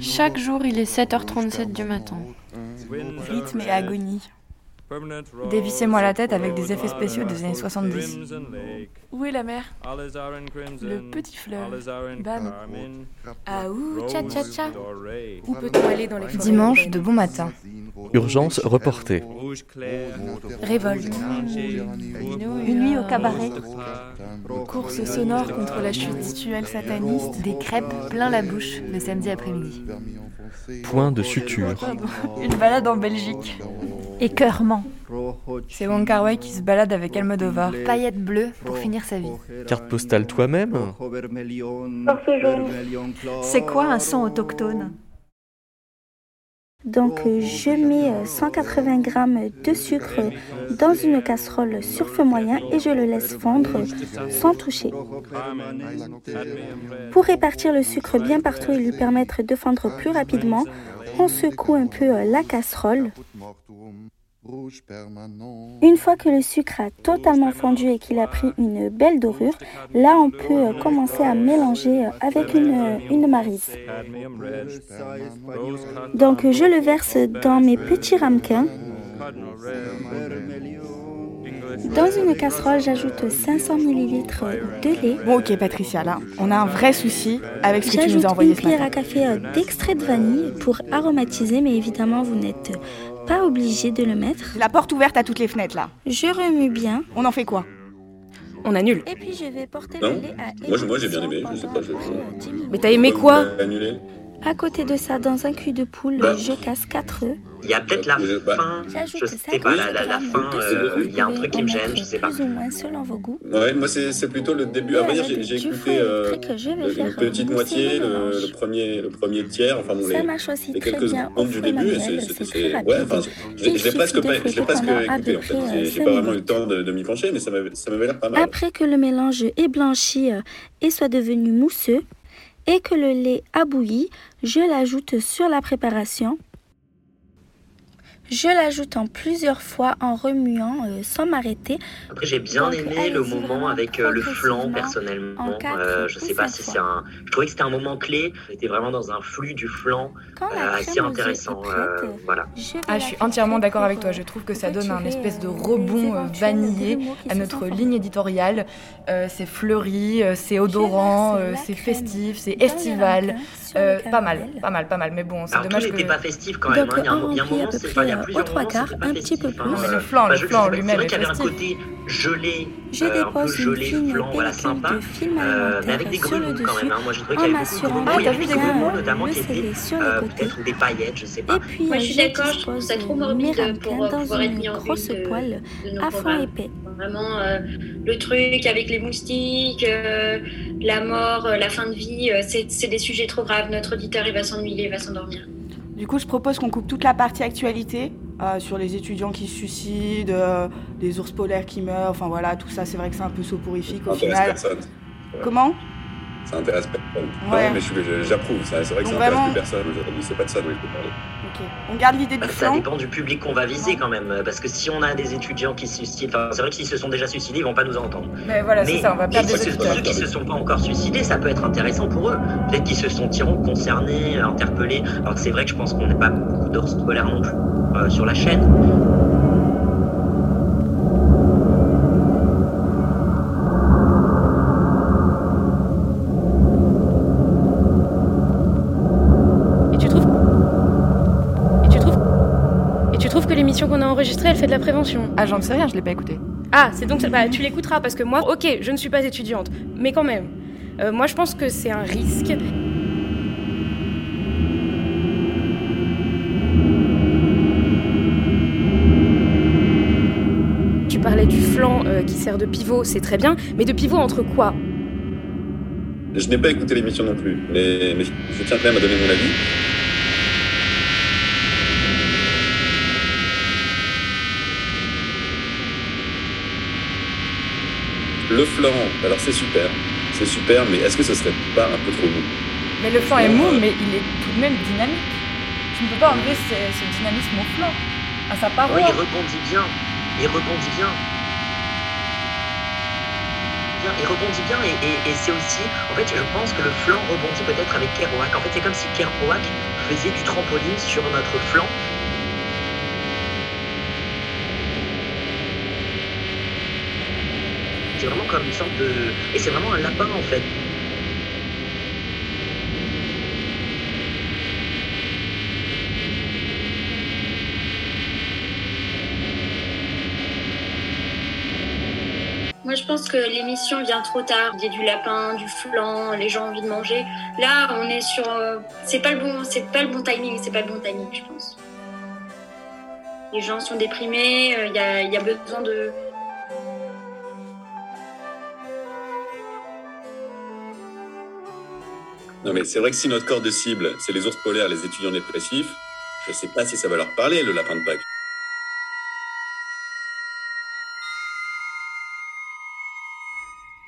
S8: Chaque jour, il est 7h37 du matin.
S3: Rythme et agonie. Dévissez-moi la tête avec des effets spéciaux des années 70. Où est la mer? Le petit fleuve. Bam. Ah ouh, tcha tcha tcha. Où peut-on aller dans les forêts
S10: Dimanche de bon matin.
S25: Urgence reportée.
S3: Révolte.
S10: Une nuit au cabaret.
S3: Course sonore contre la chute rituelle sataniste.
S10: Des crêpes plein la bouche le samedi après-midi.
S25: Point de suture.
S3: Une balade en Belgique.
S10: Écœurement.
S3: C'est Wong Kar Wai qui se balade avec Almodovar.
S10: Paillettes bleues pour finir sa vie.
S25: Carte postale toi-même.
S10: C'est quoi un son autochtone?
S15: Donc euh, je mets euh, 180 g de sucre dans une casserole sur feu moyen et je le laisse fondre sans toucher. Pour répartir le sucre bien partout et lui permettre de fondre plus rapidement, on secoue un peu euh, la casserole. Une fois que le sucre a totalement fondu et qu'il a pris une belle dorure, là on peut euh, commencer à mélanger euh, avec une, euh, une marise. Donc je le verse dans mes petits ramequins. Dans une casserole, j'ajoute 500 ml de lait.
S3: Bon, ok, Patricia, là, on a un vrai souci avec ce que tu nous as envoyé
S15: une cuillère à café d'extrait de vanille pour aromatiser, mais évidemment vous n'êtes pas obligé de le mettre.
S3: La porte ouverte à toutes les fenêtres, là.
S15: Je remue bien.
S3: On en fait quoi?
S8: On annule.
S15: Et puis je vais porter
S18: Non
S15: le lait à
S18: Moi, j'ai bien aimé, je sais pas. Je,
S8: Mais t'as aimé quoi?
S18: Annulé.
S15: À côté de ça, dans un cul de poule,
S18: Bah.
S15: je casse 4 œufs.
S9: Il y a peut-être la fin, je sais pas, la, la, la fin, euh, il y a un truc qui me gêne, je sais pas.
S15: Plus ou moins selon vos goûts.
S18: Ouais, moi c'est c'est plutôt le début. À vrai dire, j'ai écouté euh, une petite moitié, le, le premier, le premier tiers, enfin bon,
S15: Ça
S18: les,
S15: marche aussi
S18: les
S15: très
S18: quelques
S15: bien
S18: secondes du début. ouais, enfin, je l'ai- presque presque écouté en fait. J'ai
S15: euh,
S18: pas vraiment eu le temps de, m'y pencher, mais ça m'avait ça m'avait l'air pas mal.
S15: Après que le mélange est blanchi euh, et soit devenu mousseux, et que le lait a bouilli, je l'ajoute sur la préparation. Je l'ajoute en plusieurs fois en remuant euh, sans m'arrêter.
S9: Après, j'ai bien
S15: Donc,
S9: aimé le moment avec euh, le flan,
S15: progressivement,
S9: personnellement. Euh, je sais pas si c'est un. Je trouvais que c'était un moment clé. J'étais vraiment dans un flux du flan
S15: Quand la
S9: euh, assez intéressant.
S15: prête,
S9: euh, voilà.
S3: Ah, je suis entièrement d'accord avec toi. Je trouve que ça donne un espèce de rebond euh, vanillé à notre ligne éditoriale. Euh, c'est fleuri, euh, c'est odorant, euh, c'est festif, c'est estival. Euh, pas mal, pas mal, pas mal. Mais bon, c'est
S9: Alors, tout
S3: dommage que.
S9: pas festif quand même.
S15: Donc,
S9: hein. Il y a un, il y a un
S15: remplit à
S9: moment,
S15: peu
S9: c'est-
S15: près,
S9: enfin, il y a plusieurs
S15: aux trois quarts, un petit peu
S9: hein.
S15: plus.
S3: Mais le flan, le flan lui-même
S9: C'est vrai
S3: est
S9: qu'il y avait un
S3: festif.
S9: côté gelé,
S15: Je
S9: euh, un peu
S15: dépose une fine
S9: voilà, sympa.
S15: de film
S9: Euh, mais avec des
S15: alimentaire sur le
S9: grumeaux quand
S15: dessus,
S9: même. hein. Moi, j'ai trouvé
S15: en
S9: qu'il y avait beaucoup de y
S15: de
S9: avait des
S15: le
S9: notamment, qui
S15: sceller
S9: étaient
S15: sur les
S9: euh,
S15: côtés.
S9: peut-être des paillettes, je sais pas.
S15: Et puis,
S23: Moi, je suis
S15: je
S23: d'accord, je trouve ça trop morbide pour,
S15: dans
S23: pouvoir être
S15: une
S23: mis en
S15: grosse poêle à fond épais.
S23: Vraiment, euh, le truc avec les moustiques, euh, la mort, euh, la fin de vie, euh, c'est c'est des sujets trop graves. Notre auditeur, il va s'ennuyer, il va s'endormir.
S19: Du coup, je propose qu'on coupe toute la partie actualité euh, sur les étudiants qui se suicident, euh, les ours polaires qui meurent, enfin voilà, tout ça, c'est vrai que c'est un peu soporifique au final.
S18: personne.
S19: Comment?
S18: Ça intéresse personne.
S19: Ouais.
S18: Non, mais j'approuve. C'est vrai que
S19: Donc
S18: ça intéresse
S19: vraiment-
S18: plus personne aujourd'hui. C'est pas de ça dont il faut parler.
S19: Ok. On garde l'idée du
S9: Bah, Ça dépend du public qu'on va viser quand même, parce que si on a des étudiants qui se suicident, enfin, c'est vrai que s'ils se sont déjà suicidés, ils vont pas nous entendre.
S3: Mais voilà, c'est ça, on va perdre des auditeurs.
S9: ceux qui se sont pas encore suicidés, ça peut être intéressant pour eux. Peut-être qu'ils se sentiront concernés, interpellés. Alors que c'est vrai que je pense qu'on n'est pas beaucoup d'ours polaires non plus euh, sur la chaîne.
S8: Et tu trouves Et tu trouves Et tu trouves que l'émission qu'on a enregistrée, elle fait de la prévention
S3: Ah, j'en sais rien, je l'ai pas écouté.
S8: Ah, c'est donc ça. Bah, tu l'écouteras parce que moi, ok, je ne suis pas étudiante, mais quand même. Euh, moi, je pense que c'est un risque. Tu parlais du flanc euh, qui sert de pivot, c'est très bien, mais de pivot entre quoi?
S18: Je n'ai pas écouté l'émission non plus, mais, mais je tiens quand même à donner mon avis. Le flan, alors c'est super, c'est super, mais est-ce que ce serait pas un peu trop mou?
S2: Mais le flan est mou, mais il est tout de même dynamique. Tu ne peux pas enlever ce, ce dynamisme au flan, à sa paroi.
S9: Oui, il rebondit bien. Il rebondit bien. Bien, Il rebondit bien et, et- et c'est aussi, en fait, je pense que le flanc rebondit peut-être avec Kerouac. En fait, c'est comme si Kerouac faisait du trampoline sur notre flanc. C'est vraiment comme une sorte de... Et c'est vraiment un lapin, en fait.
S23: Moi, je pense que l'émission vient trop tard. Il y a du lapin, du flan, les gens ont envie de manger. Là, on est sur. euh, C'est pas le bon, c'est pas le bon timing. C'est pas le bon timing, je pense. Les gens sont déprimés. euh, Il y, a, il y a besoin de.
S18: Non, mais c'est vrai que si notre corps de cible, c'est les ours polaires, les étudiants dépressifs, je sais pas si ça va leur parler, le lapin de Pâques.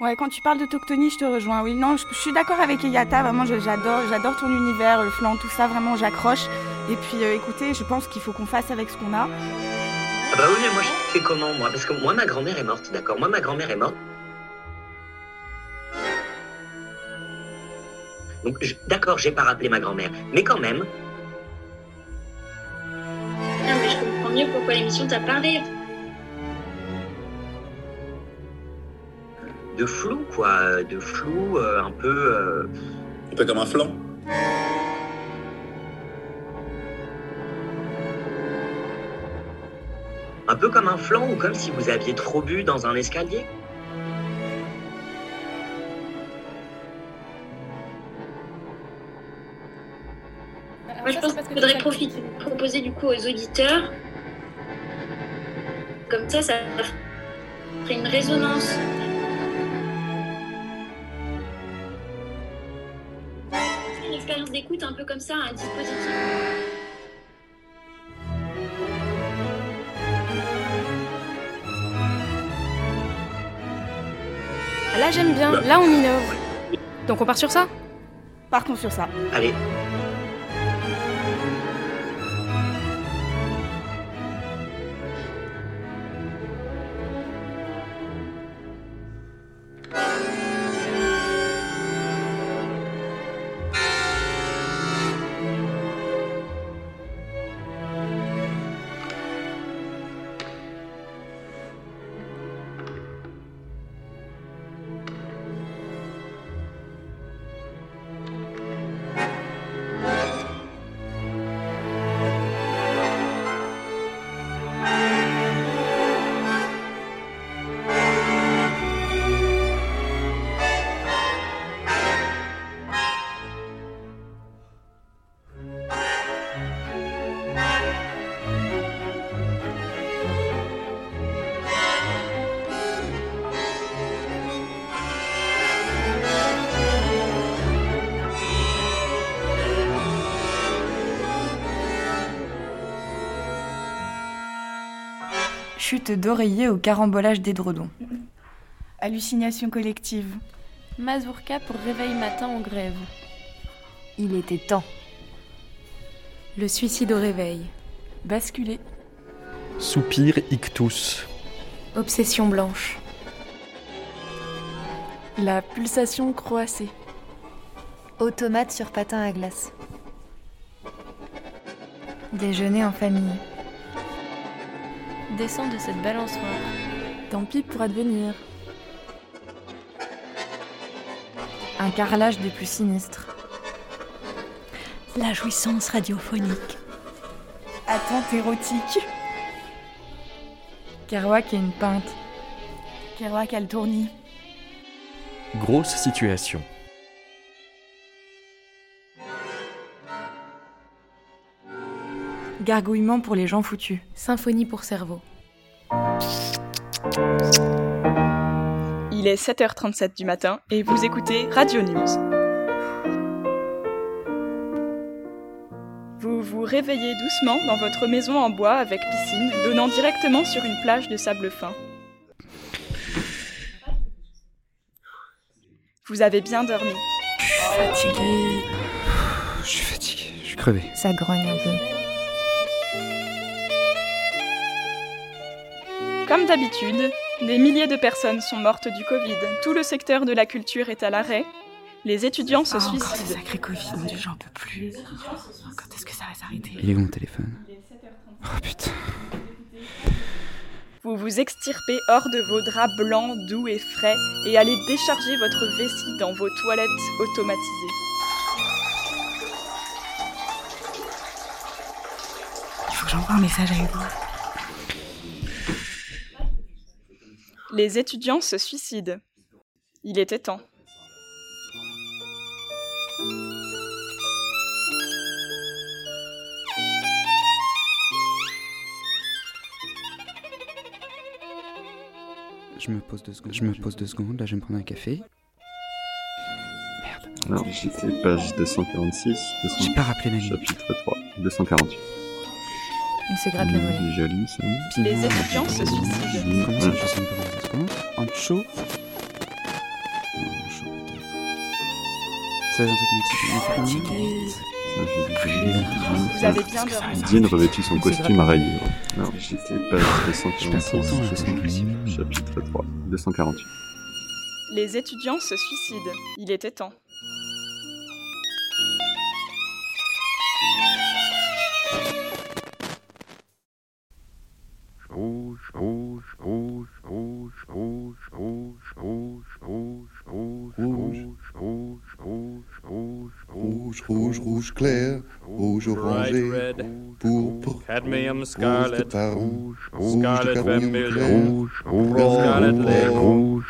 S19: Ouais, quand tu parles d'autochtonie, je te rejoins. Oui, non, je, je suis d'accord avec Eyata. Vraiment, j'adore, j'adore ton univers, le flan, tout ça. Vraiment, j'accroche. Et puis, euh, écoutez, je pense qu'il faut qu'on fasse avec ce qu'on a.
S9: Ah bah oui, mais moi je fais comment moi? Parce que moi ma grand-mère est morte, d'accord? Moi ma grand-mère est morte. Donc je- d'accord, j'ai pas rappelé ma grand-mère, mais quand même,
S23: Non, mais je comprends mieux pourquoi l'émission t'a parlé.
S9: de flou quoi, de flou euh, un peu. euh,
S18: Un peu comme un flan.
S9: Un peu comme un flan ou comme si vous aviez trop bu dans un escalier?
S23: Faudrait profiter, proposer du coup aux auditeurs. Comme ça, ça ferait une résonance. Une expérience d'écoute un peu comme ça, un dispositif.
S8: Là, j'aime bien. Là, on innove. Donc, on part sur ça?
S19: Partons sur ça.
S9: Allez.
S19: Chute d'oreiller au carambolage d'édredons. Hallucination collective.
S8: Mazurka pour réveil matin en grève.
S10: Il était temps.
S8: Le suicide au réveil.
S19: Basculer.
S25: Soupir ictus.
S8: Obsession blanche.
S3: La pulsation croassée.
S10: Automate sur patin à glace. Déjeuner en famille.
S8: Descends de cette balançoire.
S3: Tant pis pour advenir.
S19: Un carrelage des plus sinistres.
S10: La jouissance radiophonique.
S19: Attente érotique. Kerouac et une pinte. Kerouac a le tournis.
S25: Grosse situation.
S19: Gargouillement pour les gens foutus.
S8: Symphonie pour cerveau.
S1: Il est 7h37 du matin et vous écoutez Radio News. Vous vous réveillez doucement dans votre maison en bois avec piscine donnant directement sur une plage de sable fin.
S26: Vous avez bien dormi.
S3: Fatigué.
S13: Je suis fatigué, je suis crevé.
S10: Ça grogne un peu.
S2: Comme d'habitude, des milliers de personnes sont mortes du Covid. Tout le secteur de la culture est à l'arrêt. Les étudiants se
S3: Ah, encore
S2: suicident.
S3: ce sacré Covid, mon Dieu, j'en peux plus. Quand est-ce que ça va s'arrêter
S13: Il est où mon téléphone? Oh putain.
S2: Vous vous extirpez hors de vos draps blancs, doux et frais et allez décharger votre vessie dans vos toilettes automatisées.
S3: Il faut que j'envoie un message à Hugo.
S2: Les étudiants se suicident. Il était temps.
S13: Je me pose deux secondes. Je me pose deux secondes. Là, je vais me prendre un café.
S16: Alors, j'étais page 246, 200...
S13: J'ai pas rappelé ma
S16: Chapitre 3, 248.
S10: Il se gratte le volet.
S16: C'est joli, ça.
S2: Les étudiants se suicident.
S13: Comment ça, je sais même pas comment ça se commence Ancho Ancho, peut-être. Ça va être un truc mexicain.
S2: Vous avez bien dormi.
S16: Dean revêtit son costume à rayures. Alors, j'étais page
S13: Je perds trop de temps, là,
S16: 246,
S13: c'est pas possible.
S16: chapitre 3, 248.
S2: Les étudiants se suicident. Il était temps.
S27: Rouge, rouge, rouge, rouge, rouge, rouge, rouge, rouge, rouge, rouge, rouge, rouge, rouge,
S28: Rouge, rouge, rouge clair, rouge orangé, pourpre,
S29: cadmium
S28: rose de
S29: scarlet,
S28: Parme, rouge
S29: scarlet vermilion, rouge, rouge, scarlet
S28: rouge,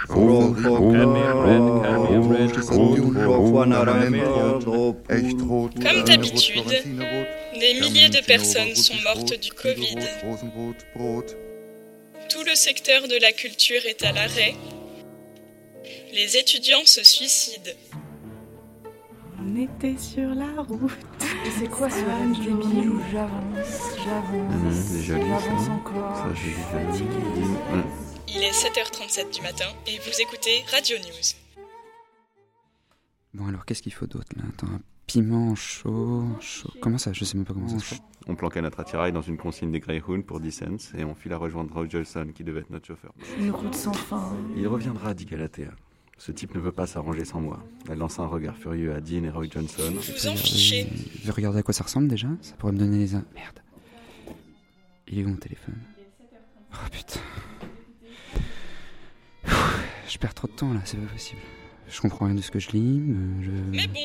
S29: cadmium red, cadmium red,
S1: Comme d'habitude, des milliers de personnes sont mortes du Covid. Tout le secteur de la culture est à l'arrêt. Les étudiants se suicident.
S3: On était sur la route. C'est quoi ce rêve débile où j'avance, j'avance,
S16: joli,
S3: j'avance encore.
S16: Ça, j'ai vu.
S3: Fatigué.
S16: Ouais.
S1: Il est 7h37 du matin et vous écoutez Radio News.
S13: Bon, alors, qu'est-ce qu'il faut d'autre là? Attends, un piment chaud, chaud. Comment ça? Je sais même pas comment ça se fait.
S16: On planqua notre attirail dans une consigne des Greyhound pour 10 cents et on fit la rejoindre Roy Jolson qui devait être notre chauffeur.
S3: Une route sans fin.
S16: Il reviendra, dit Galatea. Ce type ne veut pas s'arranger sans moi. Elle lança un regard furieux à Dean et Roy Johnson.
S1: Vous en fichez.
S13: Je vais regarder à quoi ça ressemble déjà Ça pourrait me donner les... Merde. Il est où mon téléphone? Oh putain. Je perds trop de temps là, c'est pas possible. Je comprends rien de ce que je lis. euh, Je...
S1: Mais bon,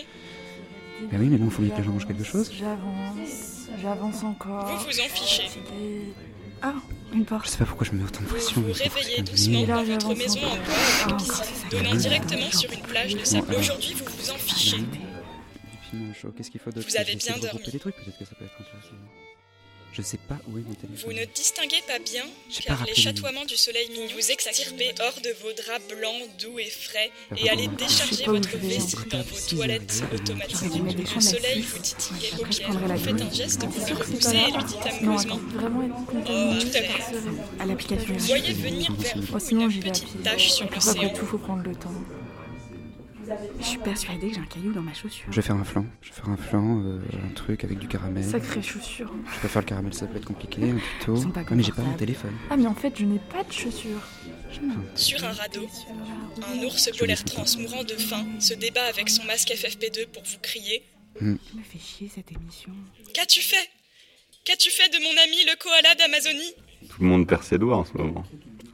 S13: Bah oui, mais bon, faut bien que je mange quelque chose.
S3: J'avance, j'avance encore.
S1: vous vous en fichez.
S3: Ah, une porte.
S13: Je sais pas pourquoi je me mets autant de pression.
S1: Vous
S13: mais c'est pour
S1: réveillez doucement dans votre maison en bois avec
S3: Ah,
S1: piscine, donnant directement sur une plage de sable. Aujourd'hui, vous vous en fichez.
S13: Qu'il faut d'autre
S1: Vous avez bien dormi.
S13: Je sais pas où est mon téléphone.
S1: Vous ne distinguez pas bien, car les chatoiements du soleil mignon vous extirpaient hors de vos draps blancs, doux et frais, et allez décharger votre vessie dans vos toilettes automatiques. Le soleil vous titille les paupières, vous faites un geste pour le repousser et lui dites amoureusement «
S3: tout
S1: oh, à !»
S3: Vous
S1: voyez venir vers vous une petite tache sur
S3: l'océan. Je suis persuadée que j'ai un caillou dans ma chaussure.
S13: Je vais faire un flan. Je vais faire un flan, euh, un truc avec du caramel.
S3: Sacrée chaussure.
S13: Je vais pas faire le caramel, ça peut être compliqué, un tuto.
S3: Ils sont pas
S13: Ouais, mais j'ai pas mon téléphone.
S3: Ah, mais en fait, je n'ai pas de chaussures.
S1: Sur un radeau, un ours polaire trans mourant de faim se débat avec son masque FFP2 pour vous crier
S13: Hmm.
S3: Ça me fait chier cette émission.
S1: Qu'as-tu fait? Qu'as-tu fait de mon ami le koala d'Amazonie?
S16: Tout le monde perd ses doigts en ce moment.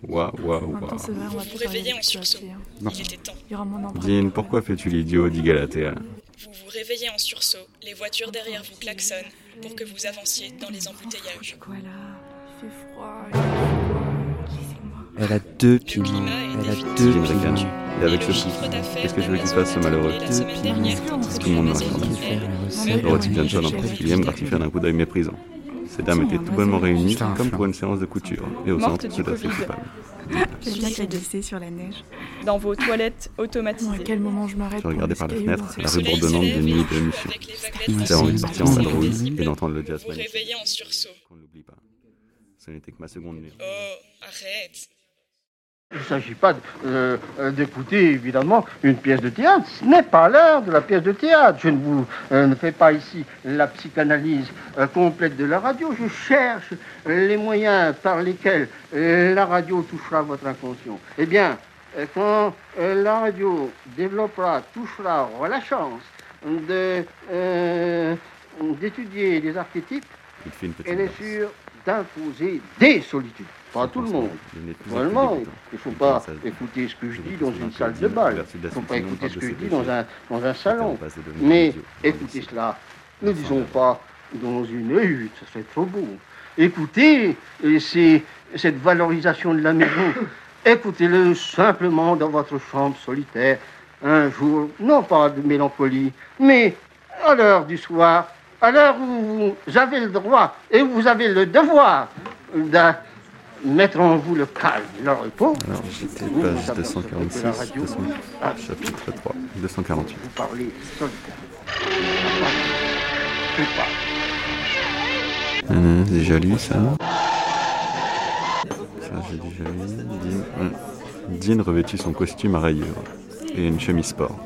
S16: Waouh, waouh, waouh.
S1: Vous vous réveillez en sursaut.
S3: hein.
S16: Non.
S1: Il était temps.
S3: Il y aura mon empreinte.
S16: Dean, pourquoi fais-tu l'idiot dit Galatea?
S1: Vous vous réveillez en sursaut, les voitures derrière vous klaxonnent pour que vous avanciez dans les embouteillages.
S3: Voilà, il fait froid.
S13: Elle a deux
S1: est
S13: Elle a deux
S16: ricane. Et avec ce coup, qu'est-ce que je veux qu'il fasse ce malheureux
S1: dernière, tandis
S16: Tout
S1: que
S16: le monde raconte.
S1: Israël
S16: Dorothy Johnson en particulier me gratifia d'un coup d'œil méprisant. Ces dames étaient tout bonnement réunies, comme pour une séance de couture, et au centre, tout à fait coupable.
S3: Glissait sur la neige.
S2: Dans vos toilettes
S3: Bon, à
S2: automatisées.
S3: quel moment je m'arrête
S16: Je regardais par la fenêtre la rue bourdonnante des nuits de
S1: vaguelettes
S16: J'avais envie de partir en vadrouille et d'entendre le jazz
S1: vous
S16: magnifique.
S1: réveillez en sursaut.
S16: Qu'on ne l'oublie pas. Ce n'était que ma seconde nuit.
S1: Oh, arrête
S7: Il ne s'agit pas euh, euh, d'écouter évidemment une pièce de théâtre. Ce n'est pas l'heure de la pièce de théâtre. Je ne vous euh, ne fais pas ici la psychanalyse euh, complète de la radio. Je cherche les moyens par lesquels la radio touchera votre inconscient. Eh bien, quand la radio développera, touchera, aura la chance de, d'étudier les archétypes, elle est sûre d'imposer des solitudes. Pas à tout le monde.
S16: dégoûtant.
S7: il ne faut pas écouter ce que je dis dans une salle de bal. Il ne faut pas écouter ce que je dis dans un, dans un salon. Mais écoutez cela. Ne disons pas dans une hutte, ça serait trop beau. Écoutez et c'est cette valorisation de la maison. Écoutez-le simplement dans votre chambre solitaire. Un jour, non pas de mélancolie, mais à l'heure du soir, à l'heure où vous avez le droit et où vous avez le devoir de mettre en vous le calme, le repos.
S16: Alors, j'étais page
S7: vous apercevez
S16: 246,
S7: que la radio,
S16: 200,
S7: ah,
S16: chapitre 3, 248.
S7: Vous parlez solitaire.
S16: Hum, déjà lu ça. Ça, j'ai déjà lu. Dean, hum. Dean revêtit son costume à rayures et une chemise sport.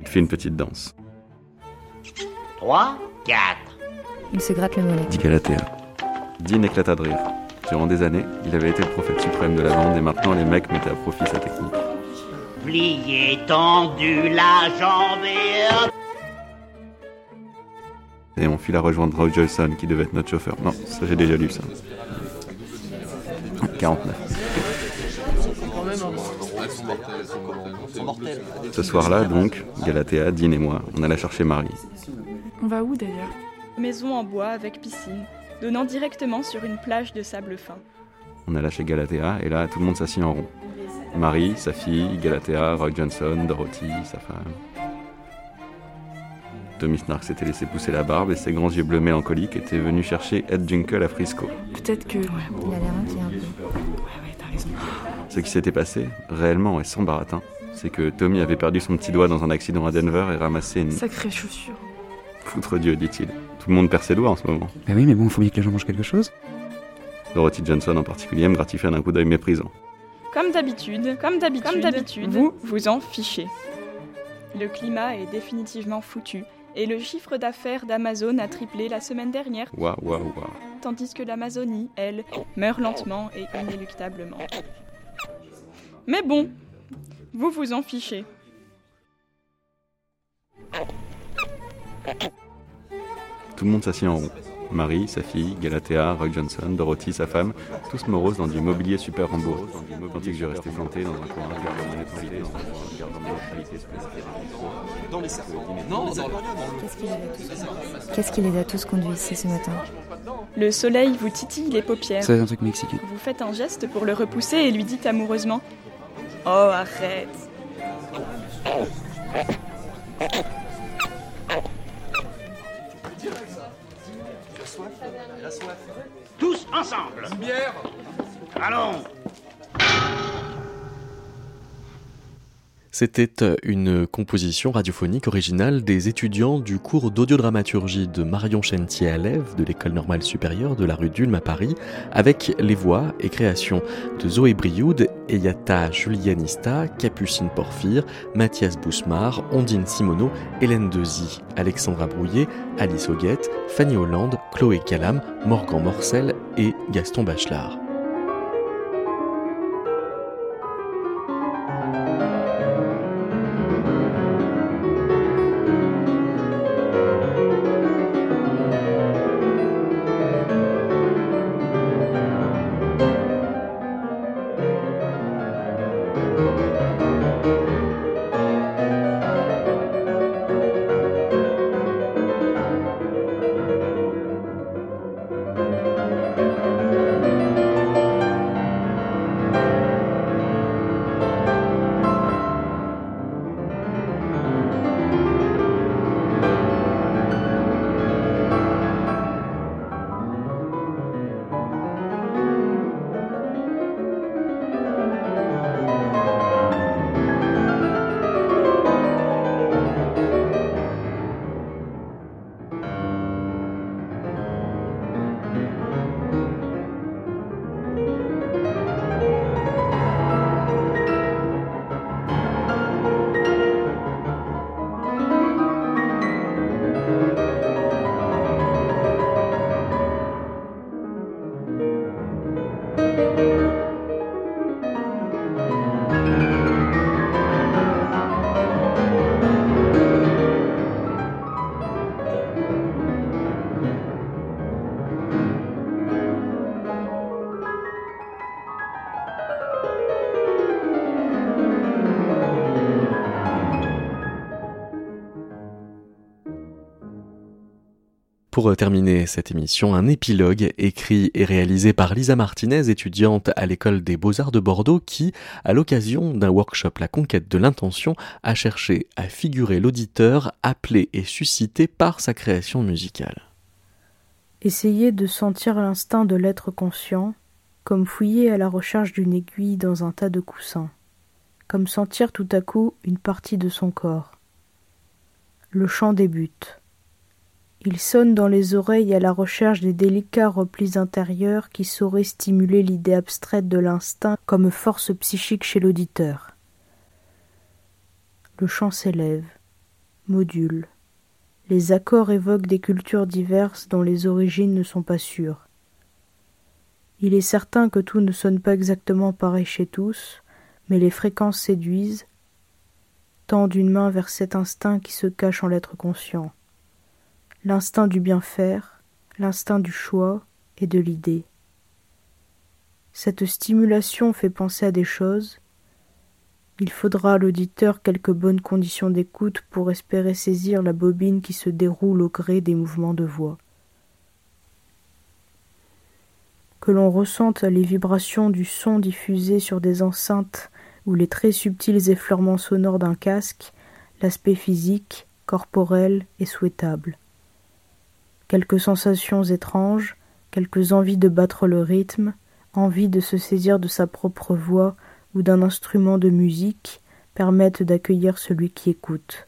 S16: Il fait une petite danse.
S30: 3, 4.
S10: Il se gratte le mollet.
S16: Dit Galatea. Dean éclata de rire. Durant des années, il avait été le prophète suprême de la vente et maintenant les mecs mettaient à profit sa technique.
S30: Plié, tendu, la jambe et
S16: on file à rejoindre Roy Johnson qui devait être notre chauffeur. Non, ça j'ai déjà lu ça. 49. Ce soir-là, donc, Galatea, Dean et moi, on alla chercher Marie.
S3: On va où d'ailleurs?
S1: Maison en bois avec piscine, donnant directement sur une plage de sable fin.
S16: On alla chez Galatea et là, tout le monde s'assit en rond. Marie, sa fille, Galatea, Roy Johnson, Dorothy, sa femme. Tommy Snark s'était laissé pousser la barbe et ses grands yeux bleus mélancoliques étaient venus chercher Ed Junkel à Frisco.
S3: Peut-être que.
S10: Il a l'air inquiet un peu.
S16: Ce qui s'était passé, réellement et sans baratin, c'est que Tommy avait perdu son petit doigt dans un accident à Denver et ramassé une...
S3: Sacrée chaussure.
S16: Foutre Dieu, dit-il. Tout le monde perd ses doigts en ce moment.
S13: Bah oui, mais bon, faut bien que les gens mangent quelque chose.
S16: Dorothy Johnson en particulier me gratifiait d'un coup d'œil méprisant.
S1: Comme d'habitude, comme d'habitude, comme d'habitude, vous vous en fichez. Le climat est définitivement foutu et le chiffre d'affaires d'Amazon a triplé la semaine dernière,
S16: Waouh, waouh, waouh.
S1: tandis que l'Amazonie, elle, meurt lentement et inéluctablement. Mais bon, vous vous en fichez.
S16: Tout le monde s'assit en rond. Marie, sa fille, Galatea, Roy Johnson, Dorothy, sa femme, tous moroses dans du mobilier super Rambo. Tandis que je restais planté dans un coin, regardant mon neutralité, dans un coin, regardant mon neutralité se placer
S31: Dans les cerveaux. Non, dans le...
S10: Qu'est-ce qui les a tous conduits ici ce matin?
S1: Le soleil vous titille les paupières.
S13: Un truc mexicain.
S1: Vous faites un geste pour le repousser et lui dites amoureusement Oh, arrête
S30: Allons.
S6: C'était euh, une composition radiophonique originale des étudiants du cours d'audiodramaturgie de Marion Chentier à de l'école normale supérieure de la rue d'Ulm à Paris, avec les voix et créations de Zoé Brioude, Eyata Julianista, Capucine Porphyre, Mathias Bousmar, Ondine Simoneau, Hélène Dezy, Alexandra Brouillet, Alice Auguette, Fanny Hollande, Chloé Calam, Morgan Morcel et Gaston Bachelard.
S25: Pour terminer cette émission, un épilogue écrit et réalisé par Lisa Martinez, étudiante à l'école des beaux-arts de Bordeaux, qui, à l'occasion d'un workshop La conquête de l'intention, a cherché à figurer l'auditeur appelé et suscité par sa création musicale.
S32: Essayez de sentir l'instinct de l'être conscient, comme fouiller à la recherche d'une aiguille dans un tas de coussins, comme sentir tout à coup une partie de son corps. Le chant débute. Il sonne dans les oreilles à la recherche des délicats replis intérieurs qui sauraient stimuler l'idée abstraite de l'instinct comme force psychique chez l'auditeur. Le chant s'élève, module. Les accords évoquent des cultures diverses dont les origines ne sont pas sûres. Il est certain que tout ne sonne pas exactement pareil chez tous, mais les fréquences séduisent, tendent une main vers cet instinct qui se cache en l'être conscient l'instinct du bien faire, l'instinct du choix et de l'idée. Cette stimulation fait penser à des choses. Il faudra à l'auditeur quelques bonnes conditions d'écoute pour espérer saisir la bobine qui se déroule au gré des mouvements de voix. Que l'on ressente les vibrations du son diffusé sur des enceintes ou les très subtils effleurements sonores d'un casque, l'aspect physique, corporel est souhaitable quelques sensations étranges, quelques envies de battre le rythme, envie de se saisir de sa propre voix ou d'un instrument de musique permettent d'accueillir celui qui écoute.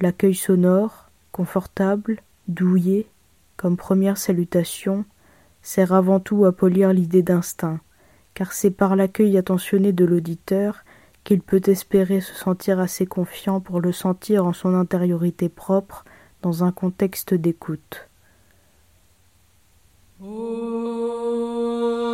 S32: L'accueil sonore, confortable, douillet, comme première salutation, sert avant tout à polir l'idée d'instinct, car c'est par l'accueil attentionné de l'auditeur qu'il peut espérer se sentir assez confiant pour le sentir en son intériorité propre dans un contexte d'écoute. Oh.